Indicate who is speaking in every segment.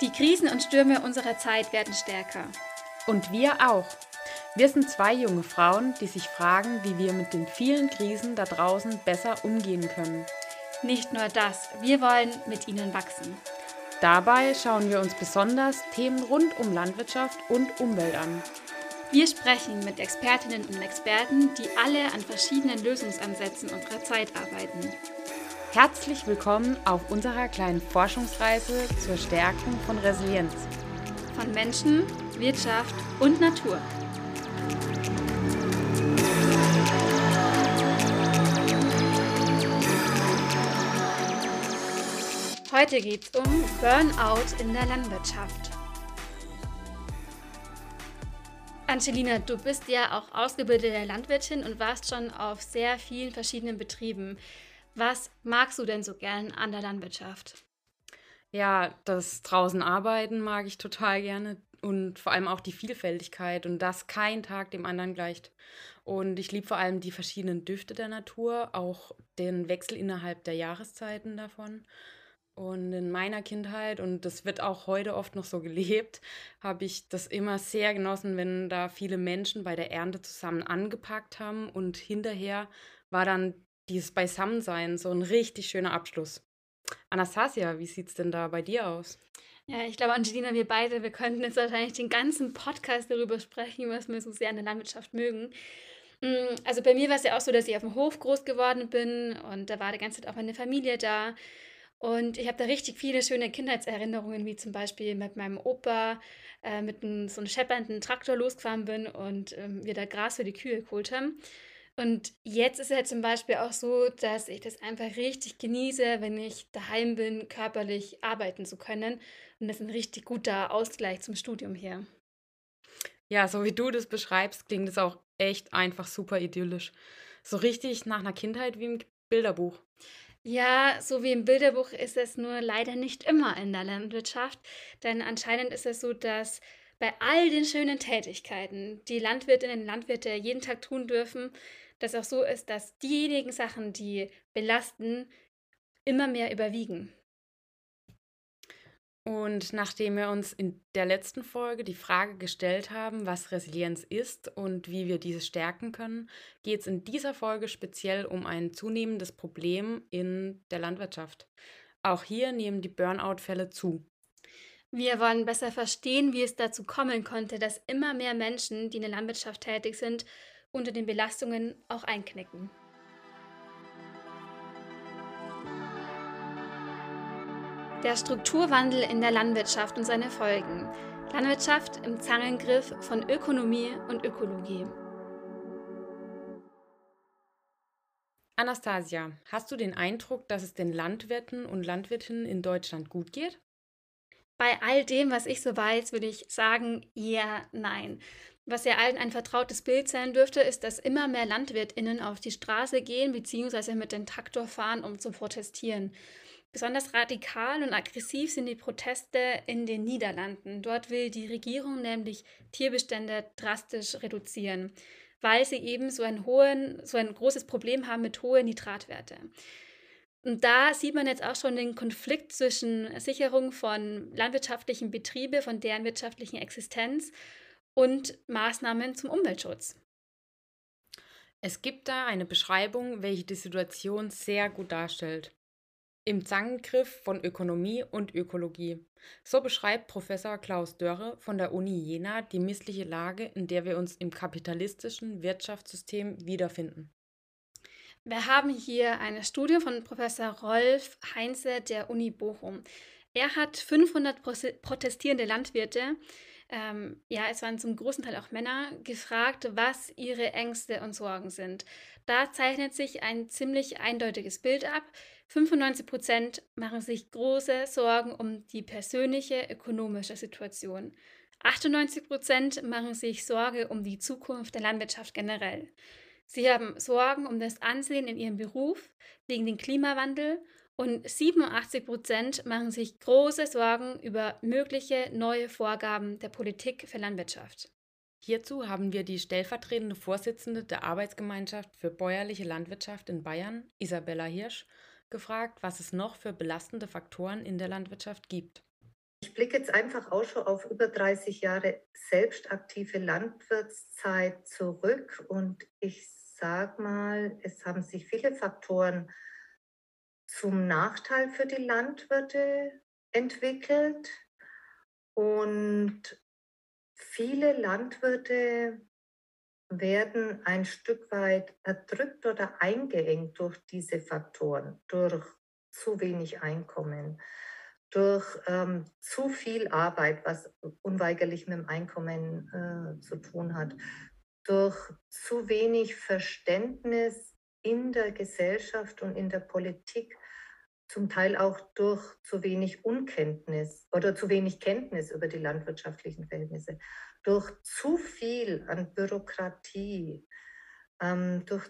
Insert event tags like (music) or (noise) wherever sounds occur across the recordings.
Speaker 1: Die Krisen und Stürme unserer Zeit werden stärker.
Speaker 2: Und wir auch. Wir sind zwei junge Frauen, die sich fragen, wie wir mit den vielen Krisen da draußen besser umgehen können.
Speaker 1: Nicht nur das, wir wollen mit ihnen wachsen.
Speaker 2: Dabei schauen wir uns besonders Themen rund um Landwirtschaft und Umwelt an.
Speaker 1: Wir sprechen mit Expertinnen und Experten, die alle an verschiedenen Lösungsansätzen unserer Zeit arbeiten.
Speaker 2: Herzlich willkommen auf unserer kleinen Forschungsreise zur Stärkung von Resilienz.
Speaker 1: Von Menschen, Wirtschaft und Natur. Heute geht es um Burnout in der Landwirtschaft. Angelina, du bist ja auch ausgebildete Landwirtin und warst schon auf sehr vielen verschiedenen Betrieben. Was magst du denn so gern an der Landwirtschaft?
Speaker 2: Ja, das draußen arbeiten mag ich total gerne und vor allem auch die Vielfältigkeit und dass kein Tag dem anderen gleicht. Und ich liebe vor allem die verschiedenen Düfte der Natur, auch den Wechsel innerhalb der Jahreszeiten davon. Und in meiner Kindheit, und das wird auch heute oft noch so (laughs) gelebt, habe ich das immer sehr genossen, wenn da viele Menschen bei der Ernte zusammen angepackt haben und hinterher war dann dieses Beisammensein so ein richtig schöner Abschluss. Anastasia, wie sieht es denn da bei dir aus?
Speaker 1: Ja, ich glaube, Angelina, wir beide, wir könnten jetzt wahrscheinlich den ganzen Podcast darüber sprechen, was wir so sehr in der Landwirtschaft mögen. Mm, also bei mir war es ja auch so, dass ich auf dem Hof groß geworden bin und da war die ganze Zeit auch meine Familie da. Und ich habe da richtig viele schöne Kindheitserinnerungen, wie zum Beispiel mit meinem Opa äh, mit einem, so einem scheppernden Traktor losgefahren bin und ähm, wir da Gras für die Kühe geholt haben. Und jetzt ist es halt zum Beispiel auch so, dass ich das einfach richtig genieße, wenn ich daheim bin, körperlich arbeiten zu können. Und das ist ein richtig guter Ausgleich zum Studium hier.
Speaker 2: Ja, so wie du das beschreibst, klingt es auch echt einfach super idyllisch. So richtig nach einer Kindheit wie im Bilderbuch.
Speaker 1: Ja, so wie im Bilderbuch ist es nur leider nicht immer in der Landwirtschaft, denn anscheinend ist es so, dass bei all den schönen Tätigkeiten, die Landwirtinnen und Landwirte jeden Tag tun dürfen, das auch so ist, dass diejenigen Sachen, die belasten, immer mehr überwiegen.
Speaker 2: Und nachdem wir uns in der letzten Folge die Frage gestellt haben, was Resilienz ist und wie wir diese stärken können, geht es in dieser Folge speziell um ein zunehmendes Problem in der Landwirtschaft. Auch hier nehmen die Burnout-Fälle zu.
Speaker 1: Wir wollen besser verstehen, wie es dazu kommen konnte, dass immer mehr Menschen, die in der Landwirtschaft tätig sind, unter den Belastungen auch einknicken. Der Strukturwandel in der Landwirtschaft und seine Folgen. Landwirtschaft im Zangengriff von Ökonomie und Ökologie.
Speaker 2: Anastasia, hast du den Eindruck, dass es den Landwirten und Landwirtinnen in Deutschland gut geht?
Speaker 1: Bei all dem, was ich so weiß, würde ich sagen, ja, nein. Was ja allen ein vertrautes Bild sein dürfte, ist, dass immer mehr LandwirtInnen auf die Straße gehen bzw. mit dem Traktor fahren, um zu protestieren. Besonders radikal und aggressiv sind die Proteste in den Niederlanden. Dort will die Regierung nämlich Tierbestände drastisch reduzieren, weil sie eben so ein, hohen, so ein großes Problem haben mit hohen Nitratwerte. Und da sieht man jetzt auch schon den Konflikt zwischen Sicherung von landwirtschaftlichen Betrieben, von deren wirtschaftlichen Existenz und Maßnahmen zum Umweltschutz.
Speaker 2: Es gibt da eine Beschreibung, welche die Situation sehr gut darstellt. Im Zangengriff von Ökonomie und Ökologie. So beschreibt Professor Klaus Dörre von der Uni Jena die missliche Lage, in der wir uns im kapitalistischen Wirtschaftssystem wiederfinden.
Speaker 1: Wir haben hier eine Studie von Professor Rolf Heinze der Uni Bochum. Er hat 500 protestierende Landwirte ähm, ja, es waren zum großen Teil auch Männer, gefragt, was ihre Ängste und Sorgen sind. Da zeichnet sich ein ziemlich eindeutiges Bild ab. 95 Prozent machen sich große Sorgen um die persönliche ökonomische Situation. 98 Prozent machen sich Sorge um die Zukunft der Landwirtschaft generell. Sie haben Sorgen um das Ansehen in ihrem Beruf, wegen dem Klimawandel und 87 Prozent machen sich große Sorgen über mögliche neue Vorgaben der Politik für Landwirtschaft.
Speaker 2: Hierzu haben wir die stellvertretende Vorsitzende der Arbeitsgemeinschaft für bäuerliche Landwirtschaft in Bayern, Isabella Hirsch, gefragt, was es noch für belastende Faktoren in der Landwirtschaft gibt.
Speaker 3: ich blicke jetzt einfach auch schon auf über 30 Jahre selbstaktive Landwirtszeit zurück und ich sage mal, es haben sich viele Faktoren zum Nachteil für die Landwirte entwickelt. Und viele Landwirte werden ein Stück weit erdrückt oder eingeengt durch diese Faktoren, durch zu wenig Einkommen, durch ähm, zu viel Arbeit, was unweigerlich mit dem Einkommen äh, zu tun hat, durch zu wenig Verständnis in der Gesellschaft und in der Politik, zum Teil auch durch zu wenig Unkenntnis oder zu wenig Kenntnis über die landwirtschaftlichen Verhältnisse, durch zu viel an Bürokratie, ähm, durch,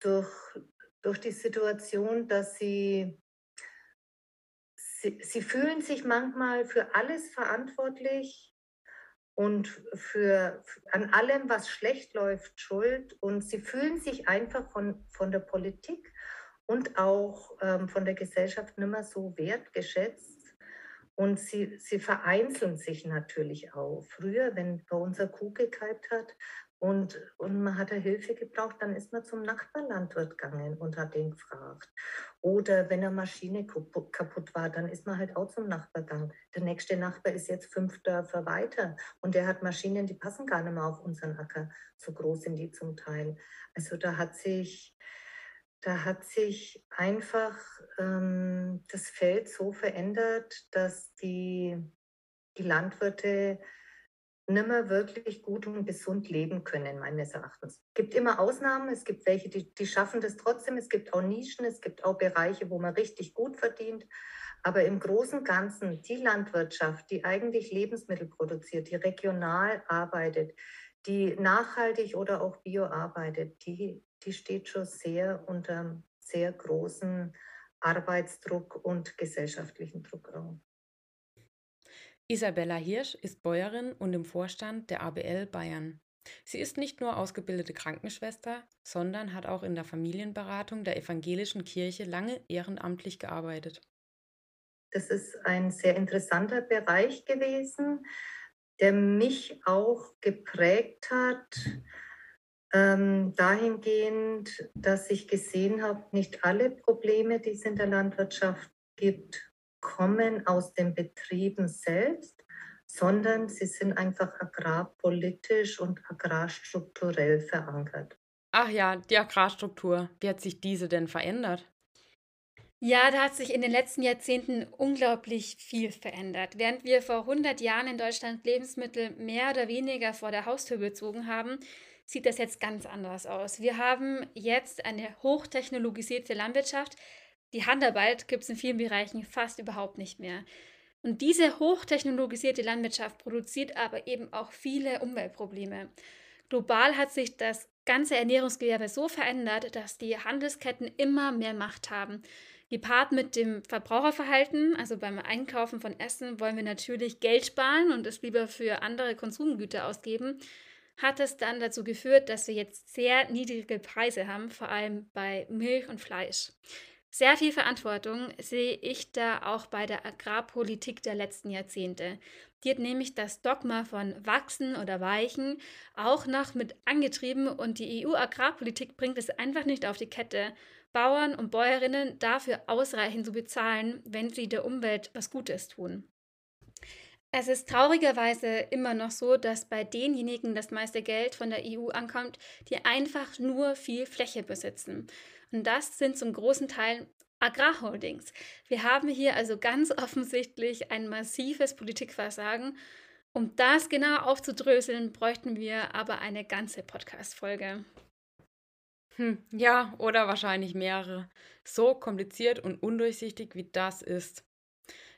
Speaker 3: durch, durch die Situation, dass sie Sie, sie, fühlen sich manchmal für alles verantwortlich und für, an allem, was schlecht läuft, schuld. Und sie fühlen sich einfach von, von der Politik und auch ähm, von der Gesellschaft nicht mehr so wertgeschätzt. Und sie, sie vereinzeln sich natürlich auch. Früher, wenn bei uns eine Kuh gekalbt hat, und, und man hat Hilfe gebraucht, dann ist man zum Nachbarlandwirt gegangen und hat den gefragt. Oder wenn eine Maschine kaputt war, dann ist man halt auch zum Nachbar gegangen. Der nächste Nachbar ist jetzt fünf Dörfer weiter und der hat Maschinen, die passen gar nicht mehr auf unseren Acker. So groß sind die zum Teil. Also da hat sich, da hat sich einfach ähm, das Feld so verändert, dass die, die Landwirte nicht mehr wirklich gut und gesund leben können, meines Erachtens. Es gibt immer Ausnahmen, es gibt welche, die, die schaffen das trotzdem, es gibt auch Nischen, es gibt auch Bereiche, wo man richtig gut verdient. Aber im Großen und Ganzen, die Landwirtschaft, die eigentlich Lebensmittel produziert, die regional arbeitet, die nachhaltig oder auch bio arbeitet, die, die steht schon sehr unter sehr großen Arbeitsdruck und gesellschaftlichen Druck.
Speaker 2: Isabella Hirsch ist Bäuerin und im Vorstand der ABL Bayern. Sie ist nicht nur ausgebildete Krankenschwester, sondern hat auch in der Familienberatung der evangelischen Kirche lange ehrenamtlich gearbeitet.
Speaker 3: Das ist ein sehr interessanter Bereich gewesen, der mich auch geprägt hat, ähm, dahingehend, dass ich gesehen habe, nicht alle Probleme, die es in der Landwirtschaft gibt, kommen aus den Betrieben selbst, sondern sie sind einfach agrarpolitisch und agrarstrukturell verankert.
Speaker 2: Ach ja, die Agrarstruktur. Wie hat sich diese denn verändert?
Speaker 1: Ja, da hat sich in den letzten Jahrzehnten unglaublich viel verändert. Während wir vor 100 Jahren in Deutschland Lebensmittel mehr oder weniger vor der Haustür bezogen haben, sieht das jetzt ganz anders aus. Wir haben jetzt eine hochtechnologisierte Landwirtschaft, die Handarbeit gibt es in vielen Bereichen fast überhaupt nicht mehr. Und diese hochtechnologisierte Landwirtschaft produziert aber eben auch viele Umweltprobleme. Global hat sich das ganze Ernährungsgewerbe so verändert, dass die Handelsketten immer mehr Macht haben. Gepaart mit dem Verbraucherverhalten, also beim Einkaufen von Essen, wollen wir natürlich Geld sparen und es lieber für andere Konsumgüter ausgeben, hat es dann dazu geführt, dass wir jetzt sehr niedrige Preise haben, vor allem bei Milch und Fleisch. Sehr viel Verantwortung sehe ich da auch bei der Agrarpolitik der letzten Jahrzehnte. Die hat nämlich das Dogma von Wachsen oder Weichen auch noch mit angetrieben und die EU-Agrarpolitik bringt es einfach nicht auf die Kette, Bauern und Bäuerinnen dafür ausreichend zu bezahlen, wenn sie der Umwelt was Gutes tun. Es ist traurigerweise immer noch so, dass bei denjenigen das meiste Geld von der EU ankommt, die einfach nur viel Fläche besitzen. Und das sind zum großen Teil Agrarholdings. Wir haben hier also ganz (laughs) offensichtlich ein massives Politikversagen. Um das genau aufzudröseln, bräuchten wir aber eine ganze Podcast-Folge.
Speaker 2: Hm, ja, oder wahrscheinlich mehrere. So kompliziert und undurchsichtig wie das ist.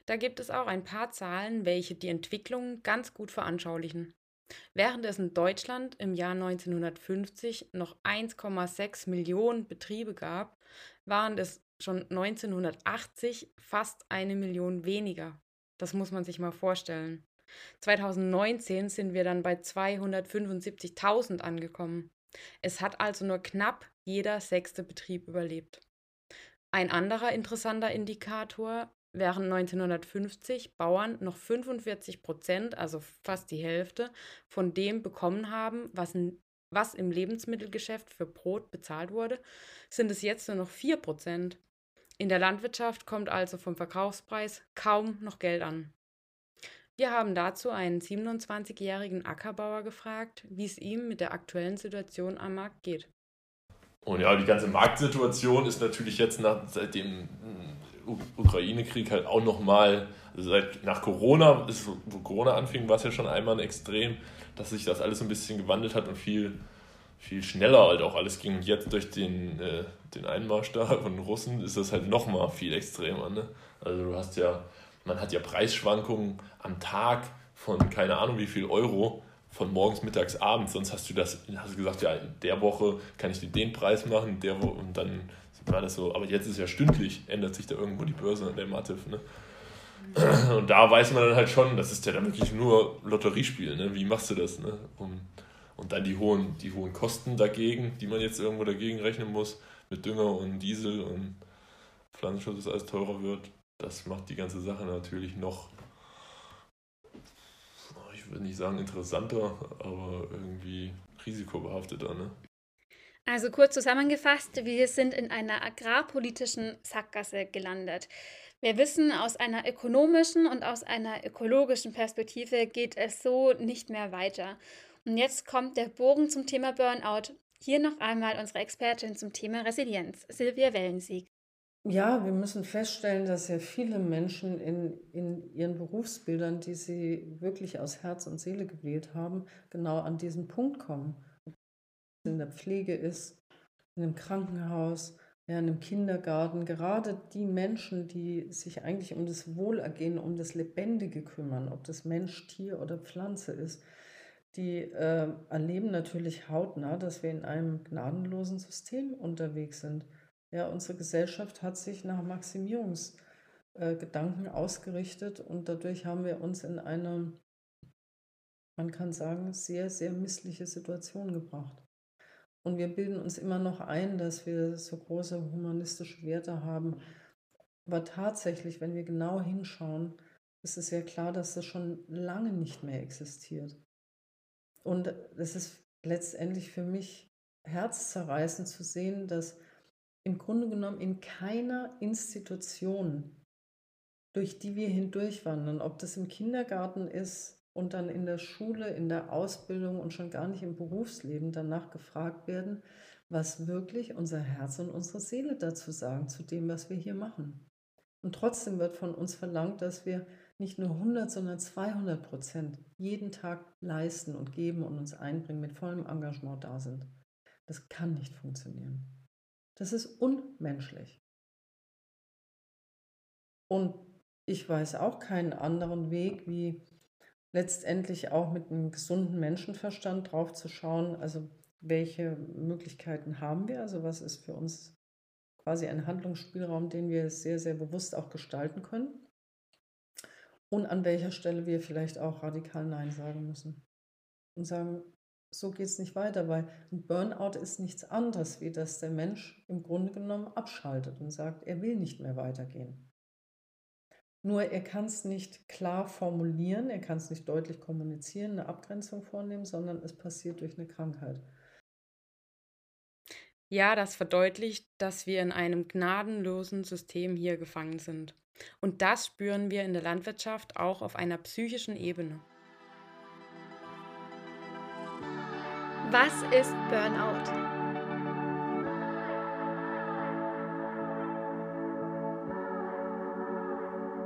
Speaker 2: Da gibt es auch ein paar Zahlen, welche die Entwicklung ganz gut veranschaulichen. Während es in Deutschland im Jahr 1950 noch 1,6 Millionen Betriebe gab, waren es schon 1980 fast eine Million weniger. Das muss man sich mal vorstellen. 2019 sind wir dann bei 275.000 angekommen. Es hat also nur knapp jeder sechste Betrieb überlebt. Ein anderer interessanter Indikator während 1950 Bauern noch 45 Prozent, also fast die Hälfte, von dem bekommen haben, was, was im Lebensmittelgeschäft für Brot bezahlt wurde, sind es jetzt nur noch 4 Prozent. In der Landwirtschaft kommt also vom Verkaufspreis kaum noch Geld an. Wir haben dazu einen 27-jährigen Ackerbauer gefragt, wie es ihm mit der aktuellen Situation am Markt geht.
Speaker 4: Und ja, die ganze Marktsituation ist natürlich jetzt nach, seit dem Ukraine-Krieg halt auch nochmal, also seit nach Corona, ist, wo Corona anfing, war es ja schon einmal ein Extrem, dass sich das alles ein bisschen gewandelt hat und viel, viel schneller halt auch alles ging. Jetzt durch den, äh, den Einmarsch da von Russen ist das halt nochmal viel extremer. Ne? Also du hast ja man hat ja Preisschwankungen am Tag von keine Ahnung wie viel Euro von morgens, mittags, abends. Sonst hast du das, hast du gesagt, ja, in der Woche kann ich dir den Preis machen, der Wo und dann war das so. Aber jetzt ist ja stündlich, ändert sich da irgendwo die Börse an der Mativ. Ne? (clears throat) Und da weiß man dann halt schon, das ist ja dann wirklich nur Lotteriespiel. Ne? Wie machst du das? Ne? Um, und dann die hohen, die hohen Kosten dagegen, die man jetzt irgendwo dagegen rechnen muss, mit Dünger und Diesel und Pflanzenschutz, dass alles teurer wird das macht die ganze Sache natürlich noch, ich würde nicht sagen interessanter, aber irgendwie risikobehafteter. Ne?
Speaker 1: Also kurz zusammengefasst, wir sind in einer agrarpolitischen Sackgasse gelandet. Wir wissen, aus einer ökonomischen und aus einer ökologischen Perspektive geht es so nicht mehr weiter. Und jetzt kommt der Bogen zum Thema Burnout. Hier noch einmal unsere Expertin zum Thema Resilienz, Silvia Wellensieg.
Speaker 5: Ja, wir müssen feststellen, dass sehr viele Menschen in, in ihren Berufsbildern, die sie wirklich aus Herz und Seele gewählt haben, genau an diesen Punkt kommen. In der Pflege ist, in einem Krankenhaus, ja, in einem Kindergarten, gerade die Menschen, die sich eigentlich um das Wohlergehen, um das Lebendige kümmern, ob das Mensch, Tier oder Pflanze ist, die äh, erleben natürlich hautnah, dass wir in einem gnadenlosen System unterwegs sind. Ja, unsere Gesellschaft hat sich nach Maximierungsgedanken äh, ausgerichtet und dadurch haben wir uns in eine, man kann sagen, sehr, sehr missliche Situation gebracht. Und wir bilden uns immer noch ein, dass wir so große humanistische Werte haben. Aber tatsächlich, wenn wir genau hinschauen, ist es ja klar, dass das schon lange nicht mehr existiert. Und es ist letztendlich für mich herzzerreißend zu sehen, dass im Grunde genommen in keiner Institution, durch die wir hindurchwandern, ob das im Kindergarten ist und dann in der Schule, in der Ausbildung und schon gar nicht im Berufsleben danach gefragt werden, was wirklich unser Herz und unsere Seele dazu sagen, zu dem, was wir hier machen. Und trotzdem wird von uns verlangt, dass wir nicht nur 100, sondern 200 Prozent jeden Tag leisten und geben und uns einbringen, mit vollem Engagement da sind. Das kann nicht funktionieren. Das ist unmenschlich. Und ich weiß auch keinen anderen Weg, wie letztendlich auch mit einem gesunden Menschenverstand drauf zu schauen, also welche Möglichkeiten haben wir, also was ist für uns quasi ein Handlungsspielraum, den wir sehr, sehr bewusst auch gestalten können? Und an welcher Stelle wir vielleicht auch radikal Nein sagen müssen und sagen, so geht es nicht weiter, weil ein Burnout ist nichts anderes, wie dass der Mensch im Grunde genommen abschaltet und sagt, er will nicht mehr weitergehen. Nur er kann es nicht klar formulieren, er kann es nicht deutlich kommunizieren, eine Abgrenzung vornehmen, sondern es passiert durch eine Krankheit.
Speaker 2: Ja, das verdeutlicht, dass wir in einem gnadenlosen System hier gefangen sind. Und das spüren wir in der Landwirtschaft auch auf einer psychischen Ebene.
Speaker 1: Was ist Burnout?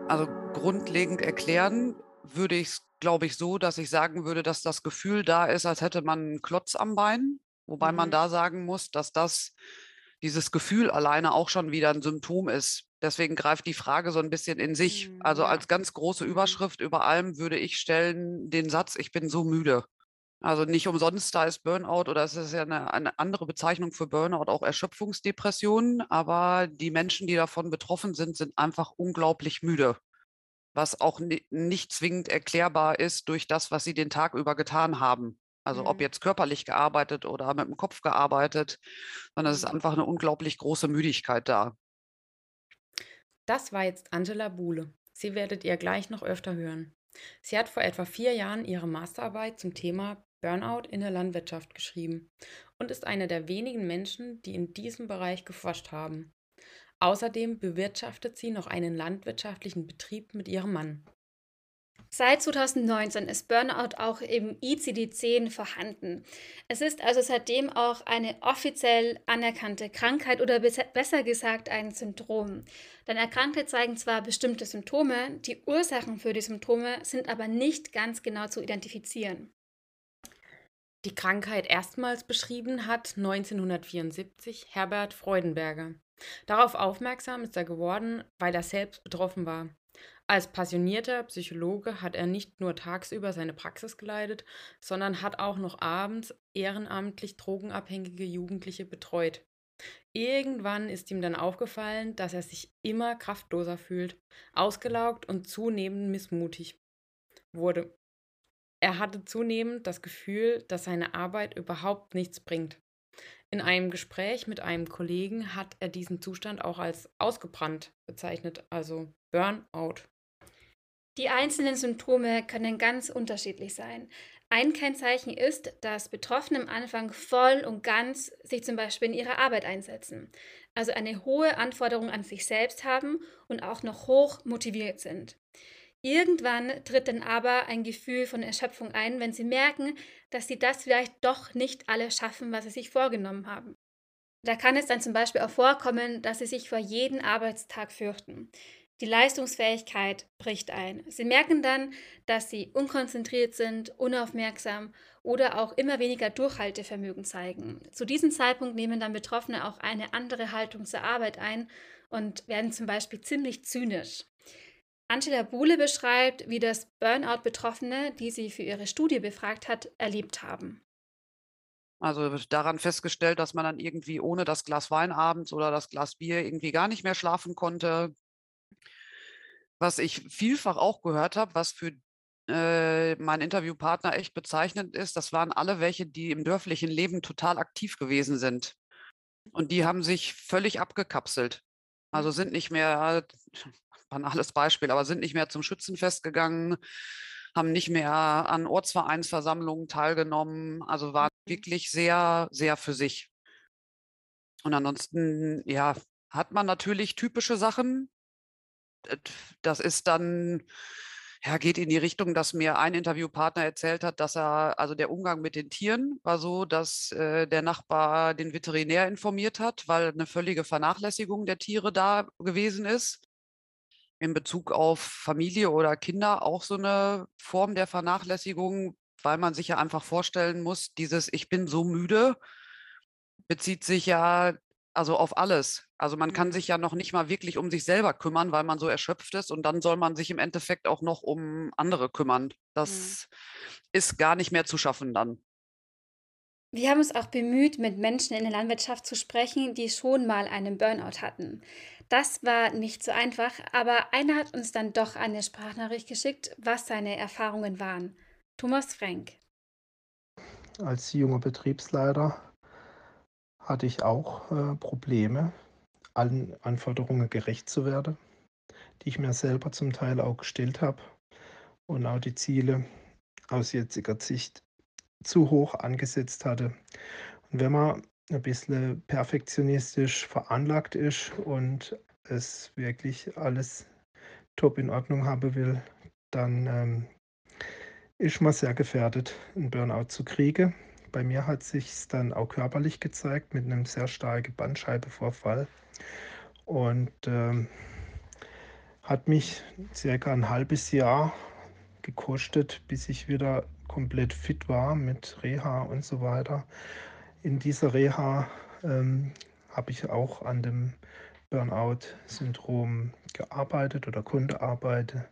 Speaker 6: Also grundlegend erklären würde ich es, glaube ich, so, dass ich sagen würde, dass das Gefühl da ist, als hätte man einen Klotz am Bein. Wobei mhm. man da sagen muss, dass das dieses Gefühl alleine auch schon wieder ein Symptom ist. Deswegen greift die Frage so ein bisschen in sich. Also mhm. als ganz große mhm. Überschrift über allem würde ich stellen den Satz, ich bin so müde. Also nicht umsonst, da ist Burnout oder es ist ja eine, eine, andere Bezeichnung für Burnout, auch Erschöpfungsdepressionen. Aber die Menschen, die davon betroffen sind, sind einfach unglaublich müde. Was auch nicht zwingend erklärbar ist durch das, was sie den Tag über getan haben. Also mhm. ob jetzt körperlich gearbeitet oder mit dem Kopf gearbeitet, sondern es ist mhm. einfach eine unglaublich große Müdigkeit da.
Speaker 2: Das war jetzt Angela Buhle. Sie werdet ihr gleich noch öfter hören. Sie hat vor etwa vier Jahren ihre Masterarbeit zum Thema Burnout in der Landwirtschaft geschrieben und ist eine der wenigen Menschen, die in diesem Bereich geforscht haben. Außerdem bewirtschaftet sie noch einen landwirtschaftlichen Betrieb mit ihrem Mann.
Speaker 1: Seit 2019 ist Burnout auch im ICD-10 vorhanden. Es ist also seitdem auch eine offiziell anerkannte Krankheit oder besser gesagt ein Syndrom. Denn Erkrankte zeigen zwar bestimmte Symptome, die Ursachen für die Symptome sind aber nicht ganz genau zu identifizieren.
Speaker 2: Die Krankheit erstmals beschrieben hat 1974 Herbert Freudenberger. Darauf aufmerksam ist er geworden, weil er selbst betroffen war. Als passionierter Psychologe hat er nicht nur tagsüber seine Praxis geleitet, sondern hat auch noch abends ehrenamtlich drogenabhängige Jugendliche betreut. Irgendwann ist ihm dann aufgefallen, dass er sich immer kraftloser fühlt, ausgelaugt und zunehmend missmutig wurde. Er hatte zunehmend das Gefühl, dass seine Arbeit überhaupt nichts bringt. In einem Gespräch mit einem Kollegen hat er diesen Zustand auch als ausgebrannt bezeichnet, also Burnout.
Speaker 1: Die einzelnen Symptome können ganz unterschiedlich sein. Ein Kennzeichen ist, dass Betroffene am Anfang voll und ganz sich zum Beispiel in ihrer Arbeit einsetzen, also eine hohe Anforderung an sich selbst haben und auch noch hoch motiviert sind. Irgendwann tritt dann aber ein Gefühl von Erschöpfung ein, wenn sie merken, dass sie das vielleicht doch nicht alles schaffen, was sie sich vorgenommen haben. Da kann es dann zum Beispiel auch vorkommen, dass sie sich vor jedem Arbeitstag fürchten. Die Leistungsfähigkeit bricht ein. Sie merken dann, dass sie unkonzentriert sind, unaufmerksam oder auch immer weniger Durchhaltevermögen zeigen. Zu diesem Zeitpunkt nehmen dann Betroffene auch eine andere Haltung zur Arbeit ein und werden zum Beispiel ziemlich zynisch. Angela Buhle beschreibt, wie das Burnout-Betroffene, die sie für ihre Studie befragt hat, erlebt haben.
Speaker 6: Also daran festgestellt, dass man dann irgendwie ohne das Glas Wein abends oder das Glas Bier irgendwie gar nicht mehr schlafen konnte, was ich vielfach auch gehört habe, was für äh, meinen Interviewpartner echt bezeichnend ist, das waren alle welche, die im dörflichen Leben total aktiv gewesen sind. Und die haben sich völlig abgekapselt. Also mhm. sind nicht mehr, banales Beispiel, aber sind nicht mehr zum Schützenfest gegangen, haben nicht mehr an Ortsvereinsversammlungen teilgenommen, also waren mhm. wirklich sehr, sehr für sich. Und ansonsten, ja, hat man natürlich typische Sachen, äh, das ist dann, ja, geht in die Richtung, dass mir ein Interviewpartner erzählt hat, dass er, also der Umgang mit den Tieren war so, dass äh, der Nachbar den Veterinär informiert hat, weil eine völlige Vernachlässigung der Tiere da gewesen ist. In Bezug auf Familie oder Kinder auch so eine Form der Vernachlässigung, weil man sich ja einfach vorstellen muss, dieses Ich bin so müde bezieht sich ja also auf alles. Also man kann mhm. sich ja noch nicht mal wirklich um sich selber kümmern, weil man so erschöpft ist und dann soll man sich im Endeffekt auch noch um andere kümmern. Mhm. Das mhm. ist gar nicht mehr zu schaffen dann.
Speaker 1: Wir haben uns auch bemüht, mit Menschen in der Landwirtschaft zu sprechen, die schon mal einen Burnout hatten. Das war nicht so einfach, aber einer hat uns dann doch eine Sprachnachricht geschickt, was seine Erfahrungen waren. Thomas Frank.
Speaker 7: Als junger Betriebsleiter hatte ich auch äh, Probleme, allen Anforderungen gerecht zu werden, die ich mir selber zum Teil auch gestellt habe und auch die Ziele aus jetziger Sicht zu hoch angesetzt hatte. Und wenn man ein bisschen perfektionistisch veranlagt ist und es wirklich alles top in Ordnung haben will, dann ähm, ist man sehr gefährdet, einen Burnout zu kriegen. Bei mir hat sich dann auch körperlich gezeigt mit einem sehr starken Bandscheibenvorfall und ähm, hat mich circa ein halbes Jahr gekostet, bis ich wieder komplett fit war mit Reha und so weiter. In dieser Reha ähm, habe ich auch an dem Burnout-Syndrom gearbeitet oder konnte arbeiten.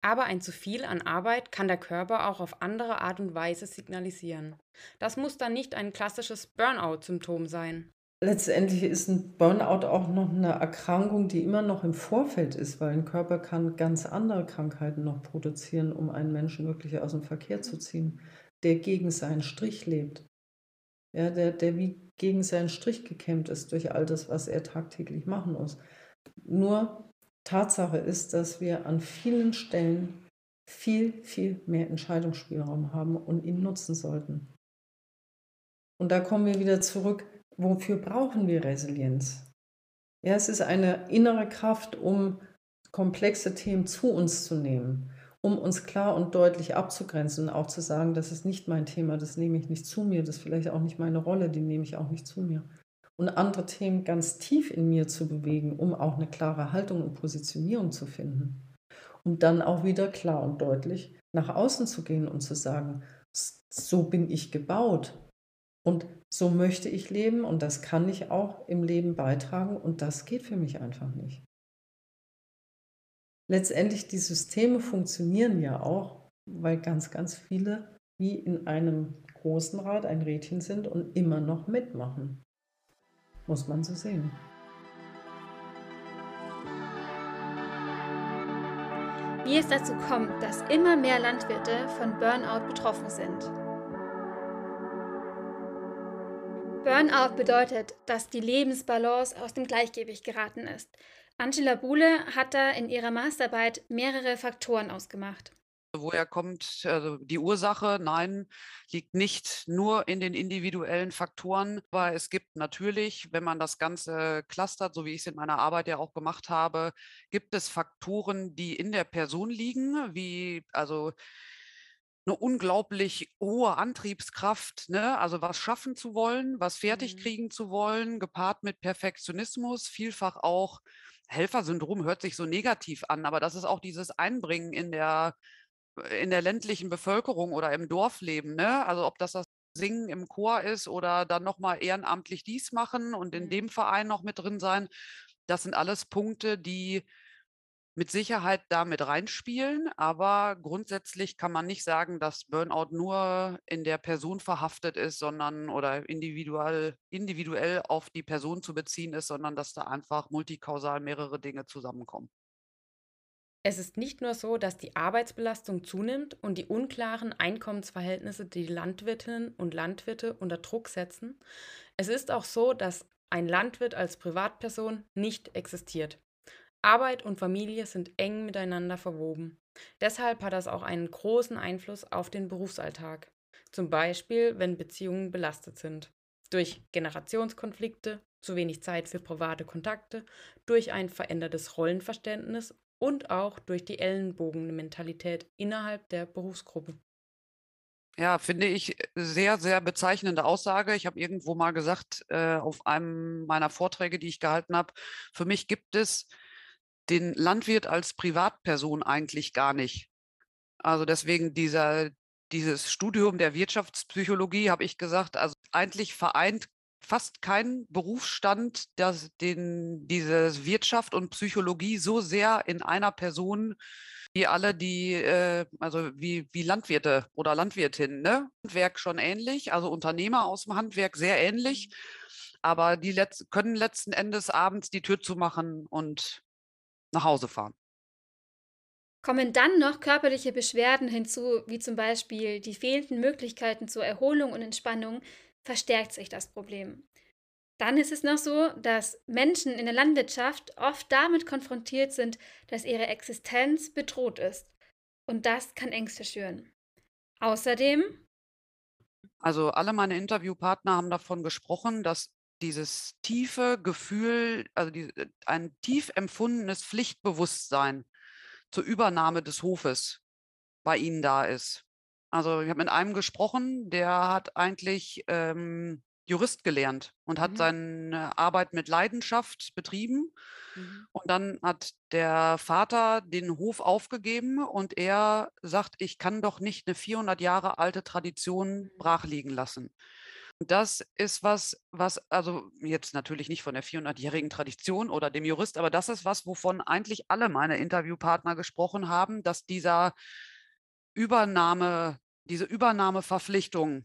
Speaker 2: Aber ein zu viel an Arbeit kann der Körper auch auf andere Art und Weise signalisieren. Das muss dann nicht ein klassisches Burnout-Symptom sein.
Speaker 5: Letztendlich ist ein Burnout auch noch eine Erkrankung, die immer noch im Vorfeld ist, weil ein Körper kann ganz andere Krankheiten noch produzieren, um einen Menschen wirklich aus dem Verkehr zu ziehen, der gegen seinen Strich lebt. Ja, der, der wie gegen seinen Strich gekämmt ist durch all das, was er tagtäglich machen muss. Nur Tatsache ist, dass wir an vielen Stellen viel, viel mehr Entscheidungsspielraum haben und ihn nutzen sollten. Und da kommen wir wieder zurück, wofür brauchen wir Resilienz? Ja, es ist eine innere Kraft, um komplexe Themen zu uns zu nehmen, um uns klar und deutlich abzugrenzen und auch zu sagen, das ist nicht mein Thema, das nehme ich nicht zu mir, das ist vielleicht auch nicht meine Rolle, die nehme ich auch nicht zu mir. Und andere Themen ganz tief in mir zu bewegen, um auch eine klare Haltung und Positionierung zu finden. Um dann auch wieder klar und deutlich nach außen zu gehen und zu sagen, so bin ich gebaut. Und so möchte ich leben und das kann ich auch im Leben beitragen und das geht für mich einfach nicht letztendlich die Systeme funktionieren ja auch, weil ganz, ganz viele wie in einem großen Rad ein Rädchen sind und immer noch mitmachen. Muss man so sehen.
Speaker 1: Wie es dazu kommt, dass immer mehr Landwirte von Burnout betroffen sind. Burnout bedeutet, dass die Lebensbalance aus dem Gleichgewicht geraten ist. Angela Buhle hat da in ihrer Masterarbeit mehrere Faktoren ausgemacht.
Speaker 6: Woher kommt also die Ursache? Nein, liegt nicht nur in den individuellen Faktoren, aber es gibt natürlich, wenn man das Ganze clustert, so wie ich es in meiner Arbeit ja auch gemacht habe, gibt es Faktoren, die in der Person liegen, wie also eine unglaublich hohe Antriebskraft, ne? also was schaffen zu wollen, was fertig
Speaker 1: Mhm.
Speaker 6: kriegen zu wollen, gepaart mit Perfektionismus, vielfach auch Helfersyndrom hört sich so negativ an, aber das ist auch dieses Einbringen in der äh, in der ländlichen Bevölkerung oder im Dorfleben, ne? Also, ob das das Singen im Chor ist oder dann noch mal ehrenamtlich dies machen und in
Speaker 1: Mhm.
Speaker 6: dem Verein noch mit drin sein. Das sind alles Punkte, die mit Sicherheit da mit reinspielen, aber grundsätzlich kann man nicht sagen, dass Burnout nur in der Person verhaftet ist, sondern oder individuell individuell auf die Person zu beziehen ist, sondern dass da einfach multikausal mehrere Dinge zusammenkommen.
Speaker 2: Es ist nicht nur so, dass die Arbeitsbelastung zunimmt und die unklaren Einkommensverhältnisse die Landwirtinnen und Landwirte unter Druck setzen. Es ist auch so, dass ein Landwirt als Privatperson nicht existiert. Arbeit und Familie sind eng miteinander verwoben. Deshalb hat das auch einen großen Einfluss auf den Berufsalltag. Zum Beispiel, wenn Beziehungen belastet sind. Durch Generationskonflikte, zu wenig Zeit für private Kontakte, durch ein verändertes Rollenverständnis und auch durch die Ellenbogenmentalität innerhalb der Berufsgruppe.
Speaker 6: Ja, finde ich sehr, sehr bezeichnende Aussage. Ich habe irgendwo mal gesagt, äh, auf einem meiner Vorträge, die ich gehalten habe, für mich gibt es den Landwirt als Privatperson eigentlich gar nicht. Also deswegen dieser, dieses Studium der Wirtschaftspsychologie, habe ich gesagt, also eigentlich vereint fast kein Berufsstand, das den, diese Wirtschaft und Psychologie so sehr in einer Person wie alle die, äh, also wie, wie Landwirte oder Landwirtinnen, ne? Handwerk schon ähnlich, also Unternehmer aus dem Handwerk sehr ähnlich, aber die letz können letzten Endes abends die Tür zumachen und nach Hause fahren.
Speaker 1: Kommen dann noch körperliche Beschwerden hinzu, wie zum Beispiel die fehlenden Möglichkeiten zur Erholung und Entspannung, verstärkt sich das Problem. Dann ist es noch so, dass Menschen in der Landwirtschaft oft damit konfrontiert sind, dass ihre Existenz bedroht ist. Und das kann Ängste schüren. Außerdem,
Speaker 6: Also alle meine Interviewpartner haben davon gesprochen, dass dieses tiefe Gefühl, also die, äh, ein tief empfundenes Pflichtbewusstsein zur Übernahme des Hofes bei ihnen da ist. Also ich habe mit einem gesprochen, der hat eigentlich ähm, Jurist gelernt und hat
Speaker 2: Mhm.
Speaker 6: seine Arbeit mit Leidenschaft betrieben.
Speaker 2: Mhm.
Speaker 6: Und dann hat der Vater den Hof aufgegeben und er sagt, ich kann doch nicht eine 400 Jahre alte Tradition brachliegen lassen. Das ist was, was, also jetzt natürlich nicht von der 400-jährigen Tradition oder dem Jurist, aber das ist was, wovon eigentlich alle meine Interviewpartner gesprochen haben, dass dieser Übernahme, diese Übernahmeverpflichtung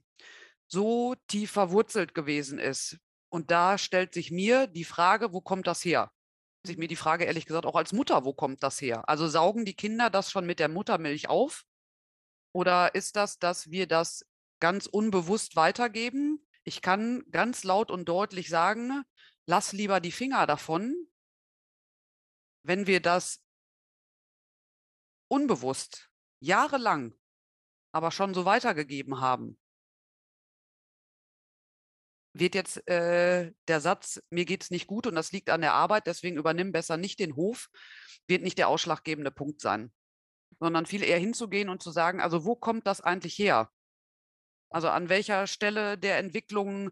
Speaker 6: so tief verwurzelt gewesen ist. Und da stellt sich mir die Frage, wo kommt das her? Sich mir die Frage ehrlich gesagt auch als Mutter, wo kommt das her? Also saugen die Kinder das schon mit der Muttermilch auf? Oder ist das, dass wir das ganz unbewusst weitergeben? Ich kann ganz laut und deutlich sagen, lass lieber die Finger davon. wenn wir das unbewusst jahrelang aber schon so weitergegeben haben, wird jetzt äh, der Satz, mir geht es nicht gut und das liegt an der Arbeit, deswegen übernimm besser nicht den Hof, wird nicht der ausschlaggebende Punkt sein, sondern viel eher hinzugehen und zu sagen, also wo kommt das eigentlich her? Also an welcher Stelle der Entwicklung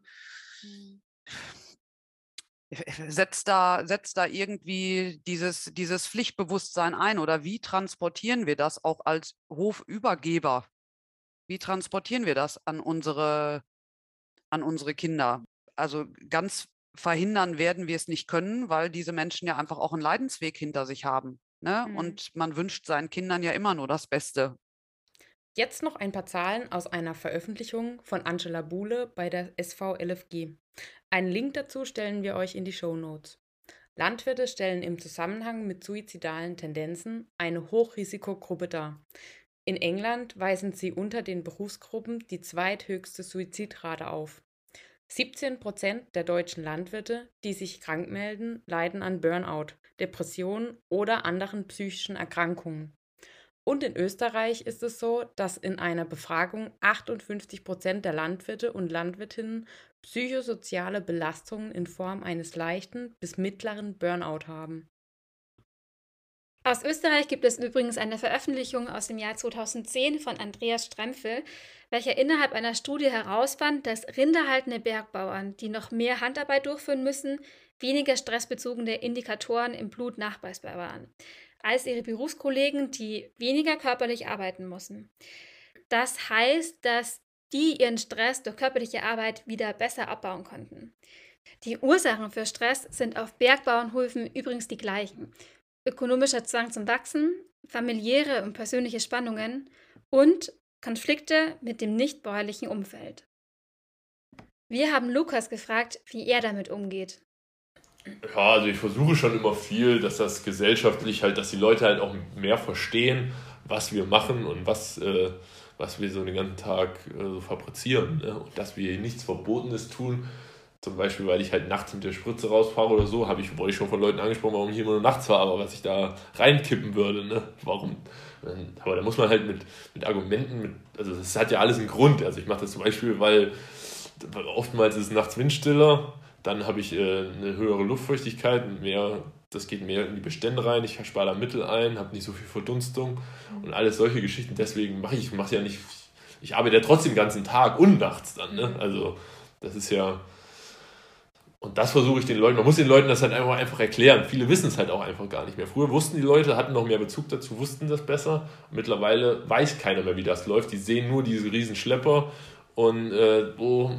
Speaker 6: mhm. setzt da, setzt da irgendwie dieses, dieses Pflichtbewusstsein ein oder wie transportieren wir das auch als Hofübergeber? Wie transportieren wir das an unsere an unsere Kinder. Also ganz verhindern werden wir es nicht können, weil diese Menschen ja einfach auch einen Leidensweg hinter sich haben. Ne? Mhm. Und man wünscht seinen Kindern ja immer nur das Beste.
Speaker 2: Jetzt noch ein paar Zahlen aus einer Veröffentlichung von Angela Buhle bei der SVLFG. Einen Link dazu stellen wir euch in die Show Notes. Landwirte stellen im Zusammenhang mit suizidalen Tendenzen eine Hochrisikogruppe dar. In England weisen sie unter den Berufsgruppen die zweithöchste Suizidrate auf. 17 Prozent der deutschen Landwirte, die sich krank melden, leiden an Burnout, Depressionen oder anderen psychischen Erkrankungen. Und in Österreich ist es so, dass in einer Befragung 58 Prozent der Landwirte und Landwirtinnen psychosoziale Belastungen in Form eines leichten bis mittleren Burnout haben.
Speaker 1: Aus Österreich gibt es übrigens eine Veröffentlichung aus dem Jahr 2010 von Andreas Strempfel, welcher innerhalb einer Studie herausfand, dass rinderhaltende Bergbauern, die noch mehr Handarbeit durchführen müssen, weniger stressbezogene Indikatoren im Blut nachweisbar waren, als ihre Berufskollegen, die weniger körperlich arbeiten mussten. Das heißt, dass die ihren Stress durch körperliche Arbeit wieder besser abbauen konnten. Die Ursachen für Stress sind auf Bergbauernhöfen übrigens die gleichen ökonomischer Zwang zum Wachsen, familiäre und persönliche Spannungen und Konflikte mit dem nichtbäuerlichen Umfeld. Wir haben Lukas gefragt, wie er damit umgeht.
Speaker 4: Ja, also ich versuche schon immer viel, dass das gesellschaftlich halt, dass die Leute halt auch mehr verstehen, was wir machen und was, äh, was wir so den ganzen Tag äh, so fabrizieren. Ne? Und dass wir nichts Verbotenes tun, zum Beispiel, weil ich halt nachts mit der Spritze rausfahre oder so, habe ich, ich schon von Leuten angesprochen, warum ich immer nur nachts fahre, aber was ich da reinkippen würde, ne? Warum? Aber da muss man halt mit, mit Argumenten, mit, also das hat ja alles einen Grund. Also ich mache das zum Beispiel, weil, weil oftmals ist es nachts windstiller, dann habe ich äh, eine höhere Luftfeuchtigkeit, mehr, das geht mehr in die Bestände rein, ich spare da Mittel ein, habe nicht so viel Verdunstung und alles solche Geschichten. Deswegen mache ich, mache ja nicht, ich arbeite ja trotzdem den ganzen Tag und nachts dann. Ne? Also das ist ja, und das versuche ich den Leuten, man muss den Leuten das halt einfach, einfach erklären. Viele wissen es halt auch einfach gar nicht mehr. Früher wussten die Leute, hatten noch mehr Bezug dazu, wussten das besser. Mittlerweile weiß keiner mehr, wie das läuft. Die sehen nur diese riesen Schlepper und äh, oh,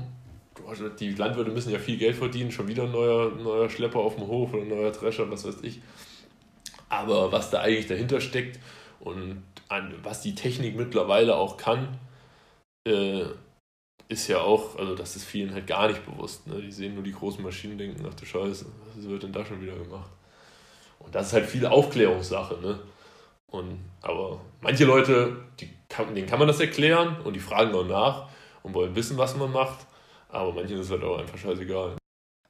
Speaker 4: die Landwirte müssen ja viel Geld verdienen, schon wieder ein neuer, neuer Schlepper auf dem Hof oder ein neuer Drescher, was weiß ich. Aber was da eigentlich dahinter steckt und an, was die Technik mittlerweile auch kann, äh, ist ja auch, also das ist vielen halt gar nicht bewusst. Ne? Die sehen nur die großen Maschinen, denken, ach du Scheiße, was wird denn da schon wieder gemacht? Und das ist halt viel Aufklärungssache. Ne? Und, aber manche Leute, die kann, denen kann man das erklären und die fragen auch nach und wollen wissen, was man macht. Aber manchen ist es halt auch einfach scheißegal.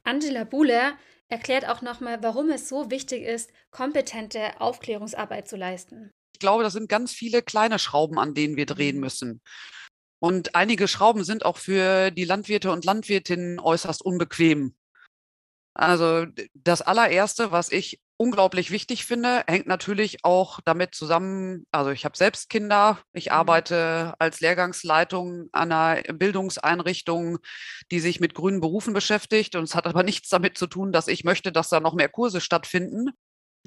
Speaker 1: Angela Buhler erklärt auch nochmal, warum es so wichtig ist, kompetente Aufklärungsarbeit zu leisten.
Speaker 6: Ich glaube, das sind ganz viele kleine Schrauben, an denen wir drehen mhm. müssen. Und einige Schrauben sind auch für die Landwirte und Landwirtinnen äußerst unbequem. Also das allererste, was ich unglaublich wichtig finde, hängt natürlich auch damit zusammen, also ich habe selbst Kinder, ich mhm. arbeite als Lehrgangsleitung an einer Bildungseinrichtung, die sich mit grünen Berufen beschäftigt und es hat aber (laughs) nichts damit zu tun, dass ich möchte, dass da noch mehr Kurse stattfinden,